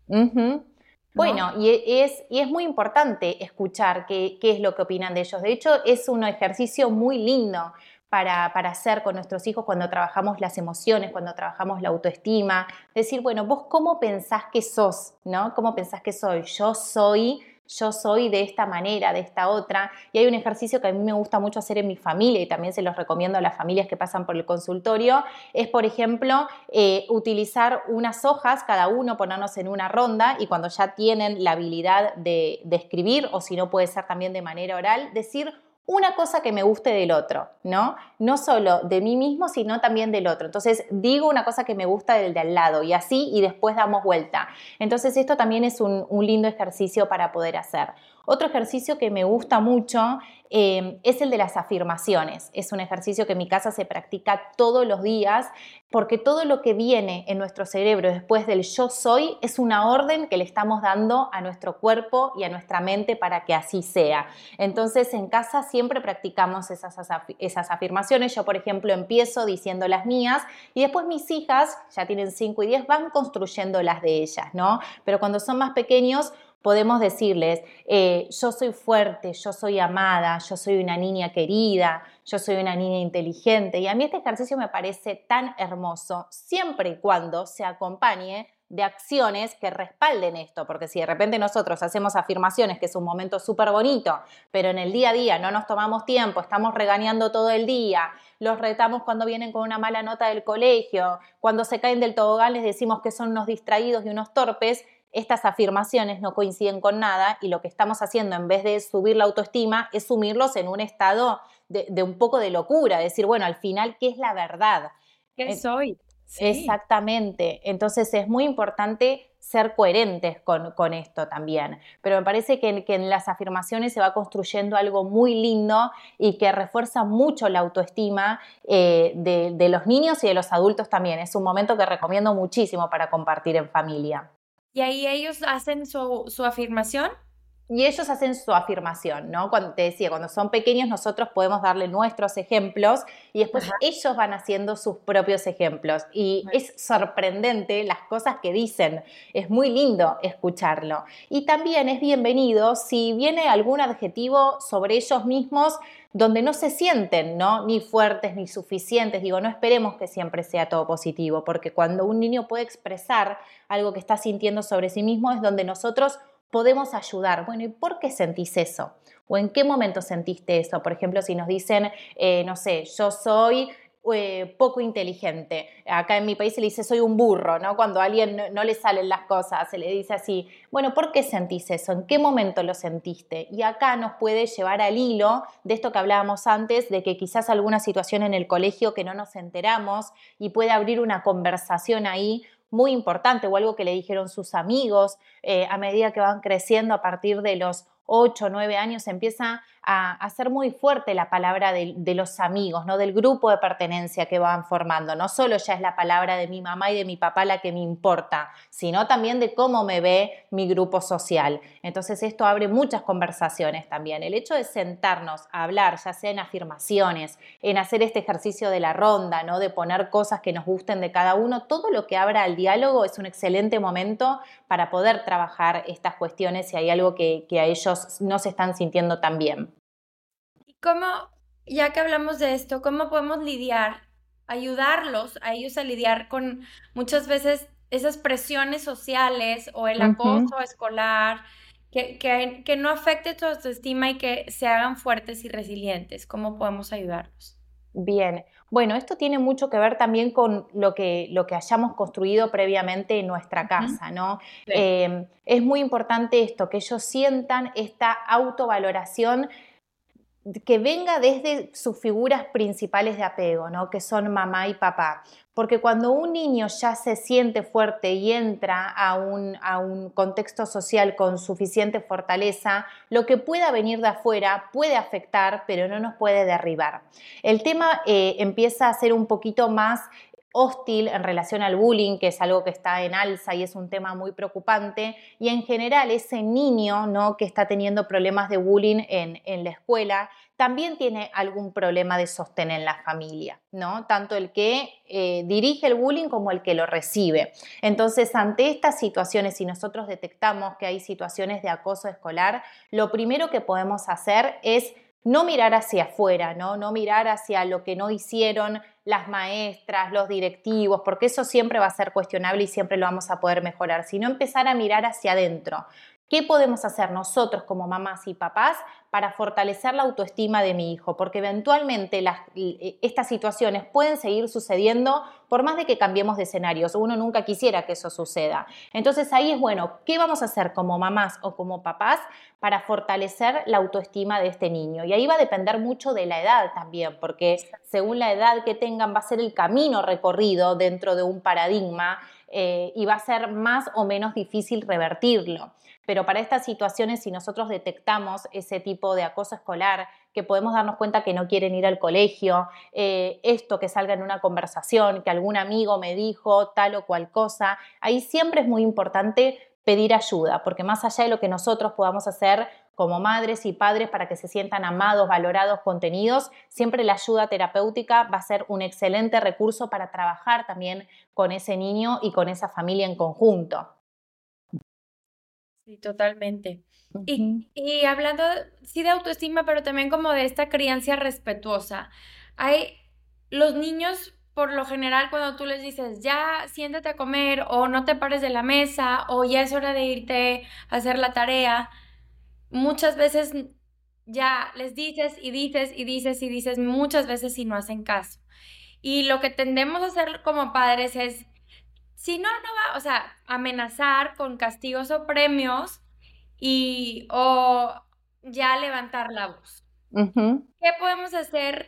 Bueno, y e, es, y es muy importante escuchar qué, qué, es lo que opinan de ellos. De hecho, es un ejercicio muy lindo para, para, hacer con nuestros hijos cuando trabajamos las emociones, cuando trabajamos la autoestima. Decir, bueno, vos cómo pensás que sos, ¿no? ¿Cómo pensás que soy? Yo soy yo soy de esta manera, de esta otra. Y hay un ejercicio que a mí me gusta mucho hacer en mi familia y también se los recomiendo a las familias que pasan por el consultorio, es, por ejemplo, eh, utilizar unas hojas, cada uno ponernos en una ronda y cuando ya tienen la habilidad de, de escribir, o si no puede ser también de manera oral, decir una cosa que me guste del otro, ¿no? No solo de mí mismo, sino también del otro. Entonces, digo una cosa que me gusta del de al lado y así, y después damos vuelta. Entonces, esto también es un, un lindo ejercicio para poder hacer. Otro ejercicio que me gusta mucho eh, es el de las afirmaciones. Es un ejercicio que en mi casa se practica todos los días porque todo lo que viene en nuestro cerebro después del yo soy es una orden que le estamos dando a nuestro cuerpo y a nuestra mente para que así sea. Entonces en casa siempre practicamos esas, esas afirmaciones. Yo, por ejemplo, empiezo diciendo las mías y después mis hijas, ya tienen 5 y 10, van construyendo las de ellas, ¿no? Pero cuando son más pequeños, podemos decirles, eh, yo soy fuerte, yo soy amada, yo soy una niña querida, yo soy una niña inteligente. Y a mí este ejercicio me parece tan hermoso, siempre y cuando se acompañe de acciones que respalden esto, porque si de repente nosotros hacemos afirmaciones, que es un momento súper bonito, pero en el día a día no nos tomamos tiempo, estamos regañando todo el día, los retamos cuando vienen con una mala nota del colegio, cuando se caen del tobogán les decimos que son unos distraídos y unos torpes, estas afirmaciones no coinciden con nada y lo que estamos haciendo en vez de subir la autoestima es sumirlos en un estado de, un poco de locura, decir, bueno, al final, ¿qué es la verdad? ¿Qué soy? Exactamente. Entonces es muy importante ser coherentes con, esto también. Pero me parece que, en las afirmaciones se va construyendo algo muy lindo y que refuerza mucho la autoestima eh, de, los niños y de los adultos también. Es un momento que recomiendo muchísimo para compartir en familia. ¿Y ahí ellos hacen su, su afirmación? y ellos hacen su afirmación, ¿no? Cuando te decía, cuando son pequeños nosotros podemos darle nuestros ejemplos y después ellos van haciendo sus propios ejemplos y es sorprendente las cosas que dicen, es muy lindo escucharlo. Y también es bienvenido si viene algún adjetivo sobre ellos mismos donde no se sienten, ¿no? Ni fuertes ni suficientes. Digo, no esperemos que siempre sea todo positivo, porque cuando un niño puede expresar algo que está sintiendo sobre sí mismo es donde nosotros podemos ayudar. Bueno, ¿y por qué sentís eso? ¿O en qué momento sentiste eso? Por ejemplo, si nos dicen, eh, no sé, yo soy eh, poco inteligente. Acá en mi país se le dice soy un burro, ¿no? Cuando a alguien no, le salen las cosas, se le dice así, bueno, ¿por qué sentís eso? ¿En qué momento lo sentiste? Y acá nos puede llevar al hilo de esto que hablábamos antes, de que quizás alguna situación en el colegio que no nos enteramos y puede abrir una conversación ahí muy importante o algo que le dijeron sus amigos eh, a medida que van creciendo a partir de los 8 o 9 años empieza a, ser muy fuerte la palabra de, los amigos, ¿no? del grupo de pertenencia que van formando. No solo ya es la palabra de mi mamá y de mi papá la que me importa, sino también de cómo me ve mi grupo social. Entonces esto abre muchas conversaciones también. El hecho de sentarnos a hablar, ya sea en afirmaciones, en hacer este ejercicio de la ronda, ¿no? de poner cosas que nos gusten de cada uno, todo lo que abra al diálogo es un excelente momento para poder trabajar estas cuestiones si hay algo que, que a ellos no se están sintiendo tan bien. ¿Cómo, ya que hablamos de esto, cómo podemos lidiar, ayudarlos a ellos a lidiar con muchas veces esas presiones sociales o el acoso escolar que, que, que, no afecte tu autoestima y que se hagan fuertes y resilientes? ¿Cómo podemos ayudarlos? Bien, bueno, esto tiene mucho que ver también con lo que, lo que hayamos construido previamente en nuestra casa, ¿no? Em, es muy importante esto, que ellos sientan esta autovaloración que venga desde sus figuras principales de apego, ¿no? que son mamá y papá. Porque cuando un niño ya se siente fuerte y entra a un, a un, contexto social con suficiente fortaleza, lo que pueda venir de afuera puede afectar, pero no nos puede derribar. El tema eh, empieza a ser un poquito más hostil en relación al bullying, que es algo que está en alza y es un tema muy preocupante, y en general ese niño ¿no? que está teniendo problemas de bullying en, en la escuela también tiene algún problema de sostén en la familia, ¿no? Tanto el que eh, dirige el bullying como el que lo recibe. Entonces, ante estas situaciones, si nosotros detectamos que hay situaciones de acoso escolar, lo primero que podemos hacer es no mirar hacia afuera, ¿no? No mirar hacia lo que no hicieron las maestras, los directivos, porque eso siempre va a ser cuestionable y siempre lo vamos a poder mejorar, sino empezar a mirar hacia adentro. ¿Qué podemos hacer nosotros como mamás y papás para fortalecer la autoestima de mi hijo? Porque eventualmente e, estas situaciones pueden seguir sucediendo por más de que cambiemos de escenarios. Uno nunca quisiera que eso suceda. Entonces ahí es bueno, ¿qué vamos a hacer como mamás o como papás para fortalecer la autoestima de este niño? Y ahí va a depender mucho de la edad también, porque según la edad que tengan va a ser el camino recorrido dentro de un paradigma eh, y va a ser más o menos difícil revertirlo. Pero para estas situaciones, si nosotros detectamos ese tipo de acoso escolar, que podemos darnos cuenta que no quieren ir al colegio, eh, esto que salga en una conversación, que algún amigo me dijo tal o cual cosa, ahí siempre es muy importante pedir ayuda, porque más allá de lo que nosotros podamos hacer como madres y padres para que se sientan amados, valorados, contenidos, siempre la ayuda terapéutica va a ser un excelente recurso para trabajar también con ese niño y con esa familia en conjunto. Sí, totalmente. y, y, hablando, sí, de autoestima, pero también como de esta crianza respetuosa. Hay los niños, por lo general, cuando tú les dices, ya siéntate a comer, o no te pares de la mesa, o ya es hora de irte a hacer la tarea, muchas veces ya les dices y dices y dices y dices muchas veces y no hacen caso. Y lo que tendemos a hacer como padres es, si no, no va, o sea, amenazar con castigos o premios y o ya levantar la voz. ¿Qué podemos hacer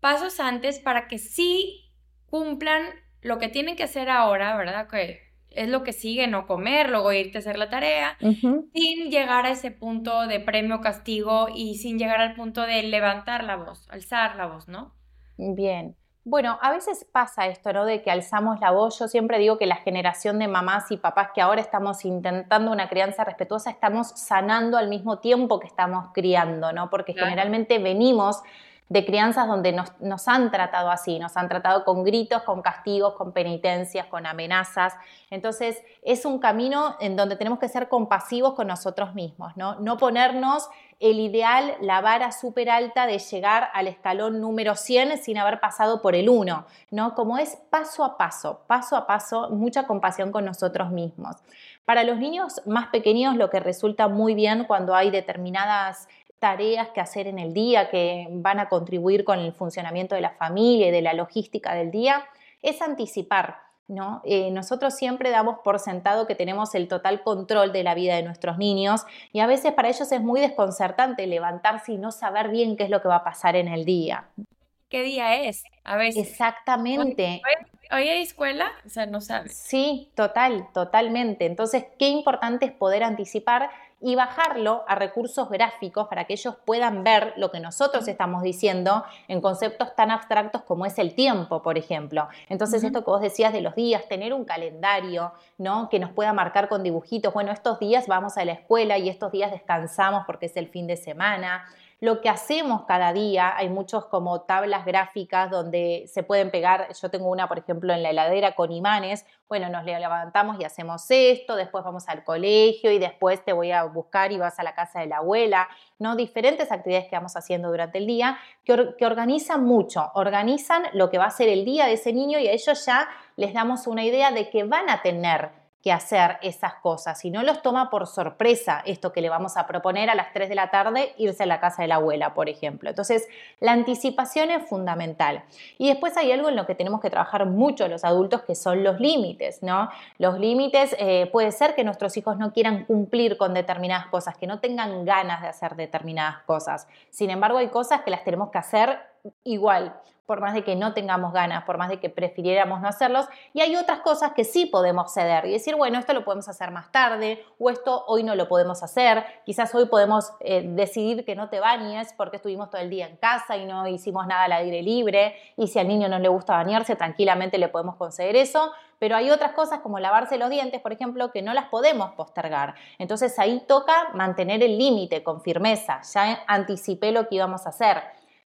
pasos antes para que sí cumplan lo que tienen que hacer ahora, ¿verdad? Que es lo que sigue, no comer, luego irte a hacer la tarea, sin llegar a ese punto de premio castigo y sin llegar al punto de levantar la voz, alzar la voz, ¿no? Bien. Bueno, a veces pasa esto, ¿no? De que alzamos la voz. Yo siempre digo que la generación de mamás y papás que ahora estamos intentando una crianza respetuosa, estamos sanando al mismo tiempo que estamos criando, ¿no? Porque generalmente venimos de crianzas donde nos, han tratado así, nos han tratado con gritos, con castigos, con penitencias, con amenazas. Entonces es un camino en donde tenemos que ser compasivos con nosotros mismos, ¿no? No ponernos el ideal, la vara súper alta de llegar al escalón número 100 sin haber pasado por el 1, ¿no? Como es paso a paso, paso a paso, mucha compasión con nosotros mismos. Para los niños más pequeños lo que resulta muy bien cuando hay determinadas tareas que hacer en el día que van a contribuir con el funcionamiento de la familia y de la logística del día, es anticipar. ¿No? Eh, nosotros siempre damos por sentado que tenemos el total control de la vida de nuestros niños y a veces para ellos es muy desconcertante levantarse y no saber bien qué es lo que va a pasar en el día. ¿Qué día es? A veces. Exactamente. ¿Hoy, hay escuela? O sea, no sabes. Sí, total, totalmente. Entonces, qué importante es poder anticipar y bajarlo a recursos gráficos para que ellos puedan ver lo que nosotros estamos diciendo en conceptos tan abstractos como es el tiempo, por ejemplo. Entonces, esto que vos decías de los días, tener un calendario, ¿no? Que nos pueda marcar con dibujitos, bueno, estos días vamos a la escuela y estos días descansamos porque es el fin de semana lo que hacemos cada día. Hay muchos como tablas gráficas donde se pueden pegar, yo tengo una por ejemplo en la heladera con imanes, bueno, nos levantamos y hacemos esto, después vamos al colegio y después te voy a buscar y vas a la casa de la abuela, ¿no? Diferentes actividades que vamos haciendo durante el día que, que organizan mucho, organizan lo que va a ser el día de ese niño y a ellos ya les damos una idea de que van a tener hacer esas cosas y no los toma por sorpresa esto que le vamos a proponer a las 3 de la tarde, irse a la casa de la abuela, por ejemplo. Entonces, la anticipación es fundamental. Y después hay algo en lo que tenemos que trabajar mucho los adultos, que son los límites, ¿no? Los límites, eh, puede ser que nuestros hijos no quieran cumplir con determinadas cosas, que no tengan ganas de hacer determinadas cosas. Sin embargo, hay cosas que las tenemos que hacer igual por más de que no tengamos ganas, por más de que prefiriéramos no hacerlos. Y hay otras cosas que sí podemos ceder y decir, bueno, esto lo podemos hacer más tarde o esto hoy no lo podemos hacer. Quizás hoy podemos eh, decidir que no te bañes porque estuvimos todo el día en casa y no hicimos nada al aire libre. Y si al niño no le gusta bañarse, tranquilamente le podemos conceder eso. Pero hay otras cosas como lavarse los dientes, por ejemplo, que no las podemos postergar. Entonces ahí toca mantener el límite con firmeza. Ya anticipé lo que íbamos a hacer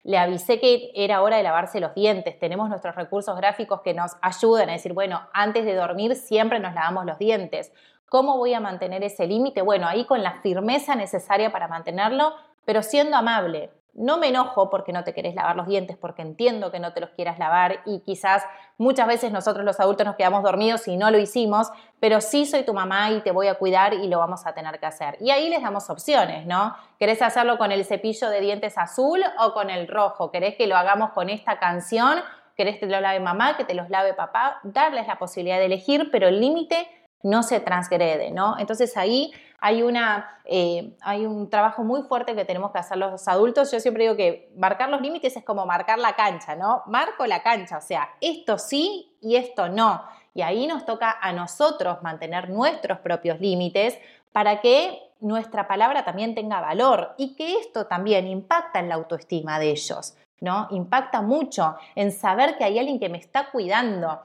le avisé que era hora de lavarse los dientes. Tenemos nuestros recursos gráficos que nos ayudan a decir, bueno, antes de dormir siempre nos lavamos los dientes. ¿Cómo voy a mantener ese límite? Bueno, ahí con la firmeza necesaria para mantenerlo, pero siendo amable. No me enojo porque no te querés lavar los dientes, porque entiendo que no te los quieras lavar y quizás muchas veces nosotros los adultos nos quedamos dormidos y no lo hicimos, pero sí soy tu mamá y te voy a cuidar y lo vamos a tener que hacer. Y ahí les damos opciones, ¿no? ¿Querés hacerlo con el cepillo de dientes azul o con el rojo? ¿Querés que lo hagamos con esta canción? ¿Querés que te lo lave mamá, que te los lave papá? Darles la posibilidad de elegir, pero el límite no se transgrede, ¿no? Entonces ahí hay, una, eh, hay un trabajo muy fuerte que tenemos que hacer los adultos. Yo siempre digo que marcar los límites es como marcar la cancha, ¿no? Marco la cancha, o sea, esto sí y esto no. Y ahí nos toca a nosotros mantener nuestros propios límites para que nuestra palabra también tenga valor y que esto también impacta en la autoestima de ellos, ¿no? Impacta mucho en saber que hay alguien que me está cuidando,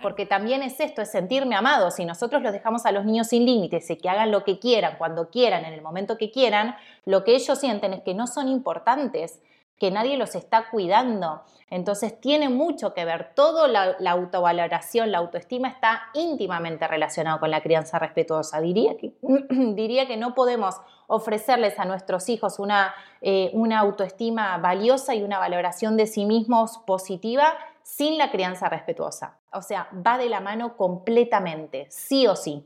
porque también es esto, es sentirme amado. Si nosotros los dejamos a los niños sin límites y que hagan lo que quieran, cuando quieran, en el momento que quieran, lo que ellos sienten es que no son importantes. que nadie los está cuidando. Entonces tiene mucho que ver, toda la, autovaloración, la autoestima está íntimamente relacionado con la crianza respetuosa. Diría que, *clears throat* diría que no podemos ofrecerles a nuestros hijos una, eh, una autoestima valiosa y una valoración de sí mismos positiva sin la crianza respetuosa. O sea, va de la mano completamente, sí o sí.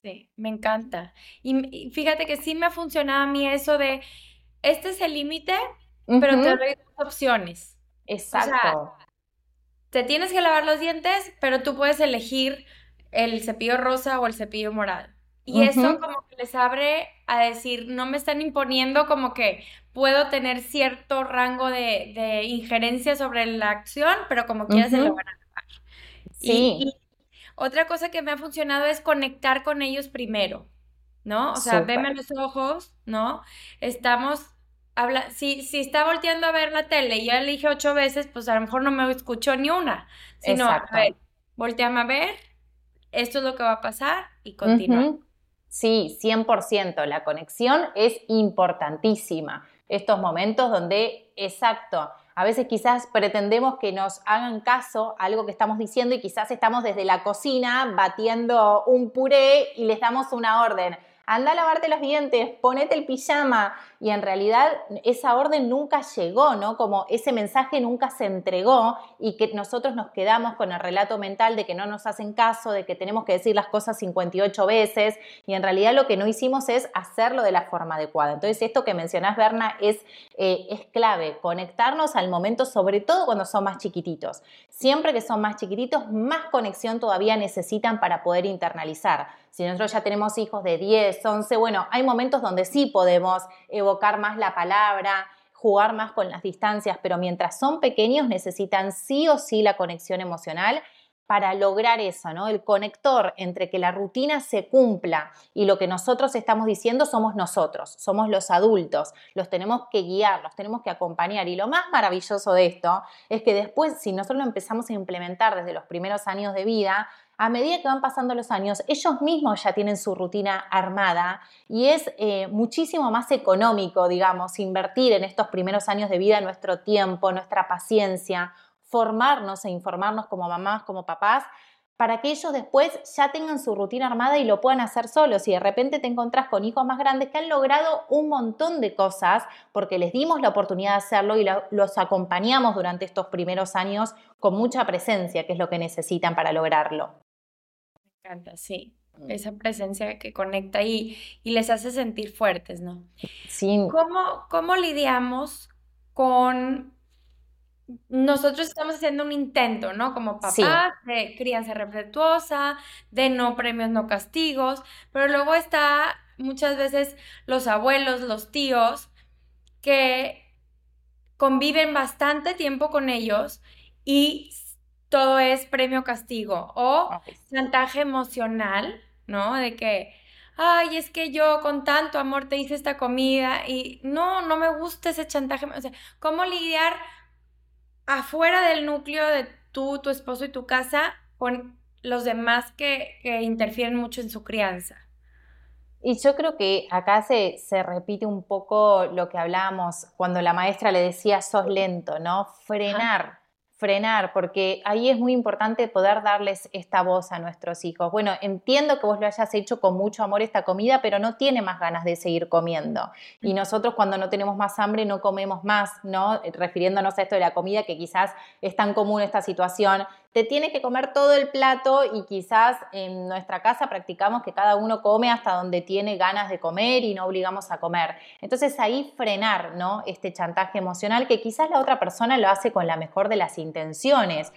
Sí, me encanta. Y fíjate que sí me ha funcionado a mí eso de, este es el límite, pero te doy dos opciones. Exacto. te tienes que lavar los dientes, pero tú puedes elegir el cepillo rosa o el cepillo morado. Y eso como que les abre a decir, no me están imponiendo como que puedo tener cierto rango de, injerencia sobre la acción, pero como quieras se lo van a lavar. Sí. Y, otra cosa que me ha funcionado es conectar con ellos primero, ¿no? O sea, veme los ojos, ¿no? Estamos habla, si, si está volteando a ver la tele y ya le dije ocho veces, pues a lo mejor no me escuchó ni una. Sino, Exacto. a ver, volteame a ver, esto es lo que va a pasar y continúa. Sí, 100%. La conexión es importantísima. Estos momentos donde, exacto, a veces quizás pretendemos que nos hagan caso a algo que estamos diciendo y quizás estamos desde la cocina batiendo un puré y les damos una orden anda a lavarte los dientes, ponete el pijama. Y en realidad esa orden nunca llegó, ¿no? Como ese mensaje nunca se entregó y que nosotros nos quedamos con el relato mental de que no nos hacen caso, de que tenemos que decir las cosas 58 veces y en realidad lo que no hicimos es hacerlo de la forma adecuada. Entonces esto que mencionás, Berna, es, eh, es clave, conectarnos al momento, sobre todo cuando son más chiquititos. Siempre que son más chiquititos, más conexión todavía necesitan para poder internalizar si nosotros ya tenemos hijos de 10, 11, bueno, hay momentos donde sí podemos evocar más la palabra, jugar más con las distancias, pero mientras son pequeños necesitan sí o sí la conexión emocional para lograr eso, ¿no? El conector entre que la rutina se cumpla y lo que nosotros estamos diciendo somos nosotros, somos los adultos, los tenemos que guiar, los tenemos que acompañar. Y lo más maravilloso de esto es que después, si nosotros lo empezamos a implementar desde los primeros años de vida, a medida que van pasando los años, ellos mismos ya tienen su rutina armada y es eh, muchísimo más económico, digamos, invertir en estos primeros años de vida nuestro tiempo, nuestra paciencia, formarnos e informarnos como mamás, como papás, para que ellos después ya tengan su rutina armada y lo puedan hacer solos. Y de repente te encontrás con hijos más grandes que han logrado un montón de cosas porque les dimos la oportunidad de hacerlo y los acompañamos durante estos primeros años con mucha presencia, que es lo que necesitan para lograrlo encanta, sí. Mm. Esa presencia que conecta y, y les hace sentir fuertes, ¿no? Sí. ¿Cómo, ¿Cómo lidiamos con nosotros estamos haciendo un intento, ¿no? Como papás, de crianza respetuosa, de no premios, no castigos, pero luego está muchas veces los abuelos, los tíos, que conviven bastante tiempo con ellos y todo es premio castigo o chantaje emocional, ¿no? De que, ay, es que yo con tanto amor te hice esta comida y no, no me gusta ese chantaje. O sea, ¿cómo lidiar afuera del núcleo de tú, tu esposo y tu casa con los demás que, que interfieren mucho en su crianza? Y yo creo que acá se, se, repite un poco lo que hablábamos cuando la maestra le decía, sos lento, ¿no? Frenar frenar, porque ahí es muy importante poder darles esta voz a nuestros hijos. Bueno, entiendo que vos lo hayas hecho con mucho amor esta comida, pero no tiene más ganas de seguir comiendo. Y nosotros cuando no tenemos más hambre no comemos más, ¿no? Refiriéndonos a esto de la comida, que quizás es tan común esta situación, te tiene que comer todo el plato y quizás en nuestra casa practicamos que cada uno come hasta donde tiene ganas de comer y no obligamos a comer. Entonces ahí frenar, ¿no? Este chantaje emocional que quizás la otra persona lo hace con la mejor de las intenciones.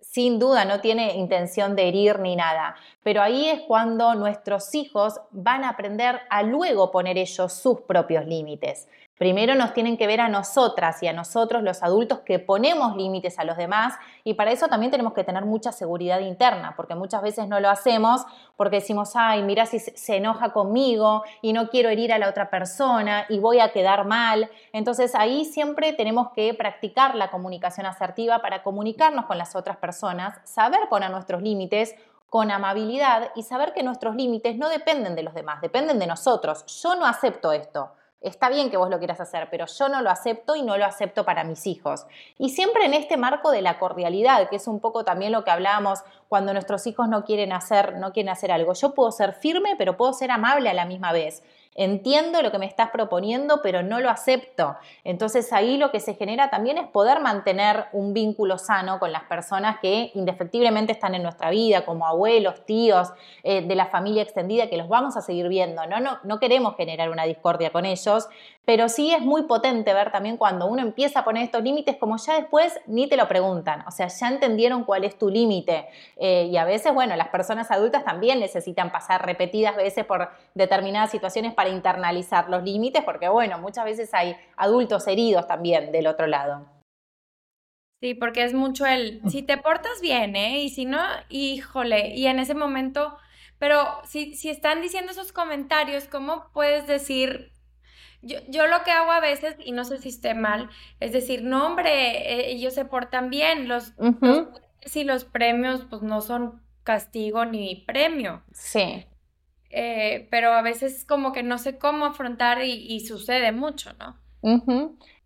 Sin duda no tiene intención de herir ni nada, pero ahí es cuando nuestros hijos van a aprender a luego poner ellos sus propios límites. Primero nos tienen que ver a nosotras y a nosotros los adultos que ponemos límites a los demás y para eso también tenemos que tener mucha seguridad interna, porque muchas veces no lo hacemos porque decimos, ay, mira si se enoja conmigo y no quiero herir a la otra persona y voy a quedar mal. Entonces ahí siempre tenemos que practicar la comunicación asertiva para comunicarnos con las otras personas, saber poner nuestros límites con amabilidad y saber que nuestros límites no dependen de los demás, dependen de nosotros. Yo no acepto esto Está bien que vos lo quieras hacer, pero yo no lo acepto y no lo acepto para mis hijos. Y siempre en este marco de la cordialidad, que es un poco también lo que hablábamos cuando nuestros hijos no quieren hacer, no quieren hacer algo. Yo puedo ser firme, pero puedo ser amable a la misma vez. Entiendo lo que me estás proponiendo, pero no lo acepto. Entonces ahí lo que se genera también es poder mantener un vínculo sano con las personas que indefectiblemente están en nuestra vida, como abuelos, tíos, eh, de la familia extendida, que los vamos a seguir viendo. ¿no? No, no queremos generar una discordia con ellos, pero sí es muy potente ver también cuando uno empieza a poner estos límites, como ya después ni te lo preguntan, o sea, ya entendieron cuál es tu límite. Eh, y a veces, bueno, las personas adultas también necesitan pasar repetidas veces por determinadas situaciones para internalizar los límites, porque bueno, muchas veces hay adultos heridos también del otro lado. Sí, porque es mucho el, si te portas bien, ¿eh? Y si no, híjole, y en ese momento, pero si, si están diciendo esos comentarios, ¿cómo puedes decir, yo, yo, lo que hago a veces, y no sé si esté mal, es decir, no, hombre, eh, ellos se portan bien, los, los, los premios pues no son castigo ni premio. Sí. Eh, pero a veces como que no sé cómo afrontar y, sucede mucho, ¿no?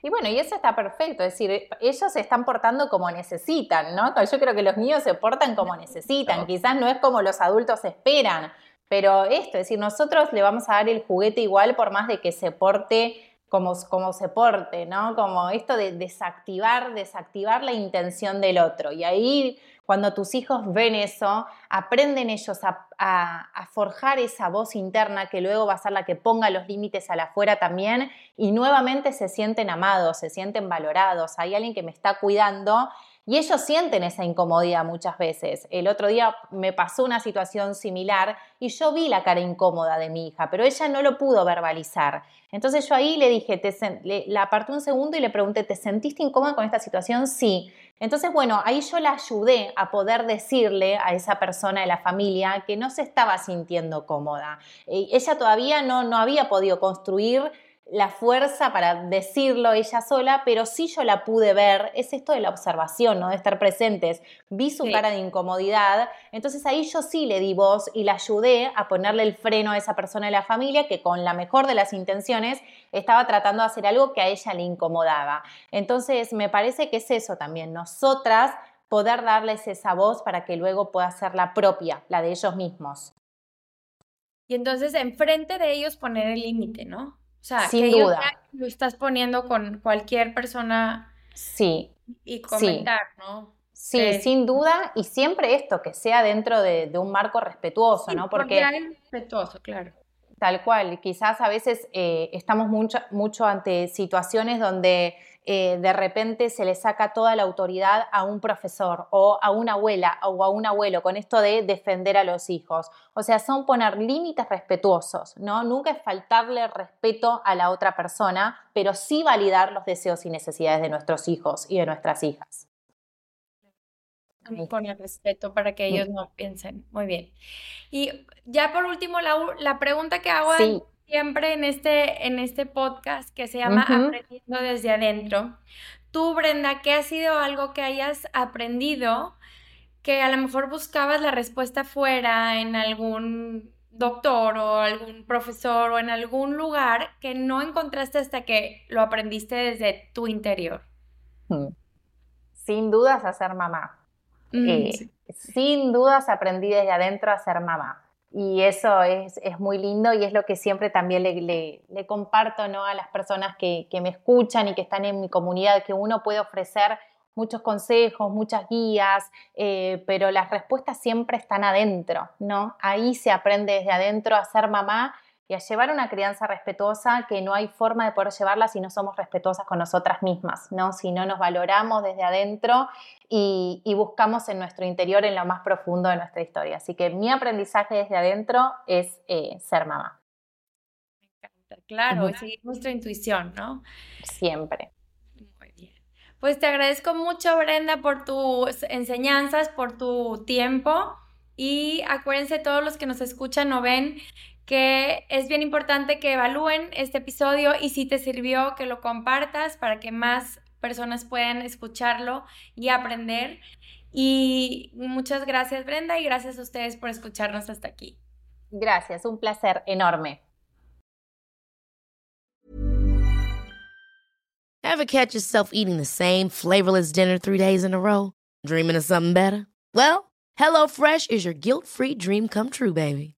Y bueno, y eso está perfecto, es decir, ellos se están portando como necesitan, ¿no? Yo creo que los niños se portan como necesitan, quizás no es como los adultos esperan, pero esto, es decir, nosotros le vamos a dar el juguete igual por más de que se porte como, como se porte, ¿no? Como esto de desactivar, desactivar la intención del otro. Y ahí cuando tus hijos ven eso, aprenden ellos a, forjar esa voz interna que luego va a ser la que ponga los límites a la afuera también y nuevamente se sienten amados, se sienten valorados. Hay alguien que me está cuidando y ellos sienten esa incomodidad muchas veces. El otro día me pasó una situación similar y yo vi la cara incómoda de mi hija, pero ella no lo pudo verbalizar. Entonces yo ahí le dije, te, la aparté un segundo y le pregunté, ¿te sentiste incómoda con esta situación? Sí. Entonces, bueno, ahí yo la ayudé a poder decirle a esa persona de la familia que no se estaba sintiendo cómoda. Eh, ella todavía no, no había podido construir la fuerza para decirlo ella sola, pero sí yo la pude ver, es esto de la observación, ¿no? De estar presentes. Vi su cara de incomodidad, entonces ahí yo sí le di voz y la ayudé a ponerle el freno a esa persona de la familia que con la mejor de las intenciones estaba tratando de hacer algo que a ella le incomodaba. Entonces me parece que es eso también, nosotras poder darles esa voz para que luego pueda ser la propia, la de ellos mismos. Y entonces enfrente de ellos poner el límite, ¿no? Sea, Sin que duda. lo estás poniendo con cualquier persona. Sí. Y comentar, ¿no? Sí, eh, sin duda, y siempre esto, que sea dentro de, un marco respetuoso, ¿no? Porque respetuoso, claro. Tal cual, quizás a veces eh, estamos mucho, mucho ante situaciones donde eh, de repente se le saca toda la autoridad a un profesor o a una abuela o a un abuelo con esto de defender a los hijos. O sea, son poner límites respetuosos, ¿no? Nunca es faltarle respeto a la otra persona, pero sí validar los deseos y necesidades de nuestros hijos y de nuestras hijas. Poner respeto para que ellos no piensen. Muy bien. Y ya por último, la, la pregunta que hago sí siempre en este, en este podcast que se llama Aprendiendo desde adentro. Tú, Brenda, ¿qué ha sido algo que hayas aprendido que a lo mejor buscabas la respuesta fuera en algún doctor o algún profesor o en algún lugar que no encontraste hasta que lo aprendiste desde tu interior? Hmm. Sin dudas a ser mamá. Mm, eh, sin dudas aprendí desde adentro a ser mamá. Y eso es, muy lindo y es lo que siempre también le, comparto ¿no? a las personas que, me escuchan y que están en mi comunidad, que uno puede ofrecer muchos consejos, muchas guías, eh, pero las respuestas siempre están adentro, ¿no? Ahí se aprende desde adentro a ser mamá y a llevar una crianza respetuosa que no hay forma de poder llevarla si no somos respetuosas con nosotras mismas, ¿no? Si no nos valoramos desde adentro y, buscamos en nuestro interior, en lo más profundo de nuestra historia. Así que mi aprendizaje desde adentro es eh, ser mamá. Me encanta, claro, seguir nuestra intuición, ¿no? Siempre. Muy bien. Pues te agradezco mucho, Brenda, por tus enseñanzas, por tu tiempo. Y acuérdense todos los que nos escuchan o ven que es bien importante que evalúen este episodio y si te sirvió que lo compartas para que más personas puedan escucharlo y aprender. Y muchas gracias Brenda y gracias a ustedes por escucharnos hasta aquí. Gracias, un placer enorme. Ever catch yourself eating the same flavorless dinner three days in a row? Dreaming of something better? Well, HelloFresh is your guilt-free dream come true, baby.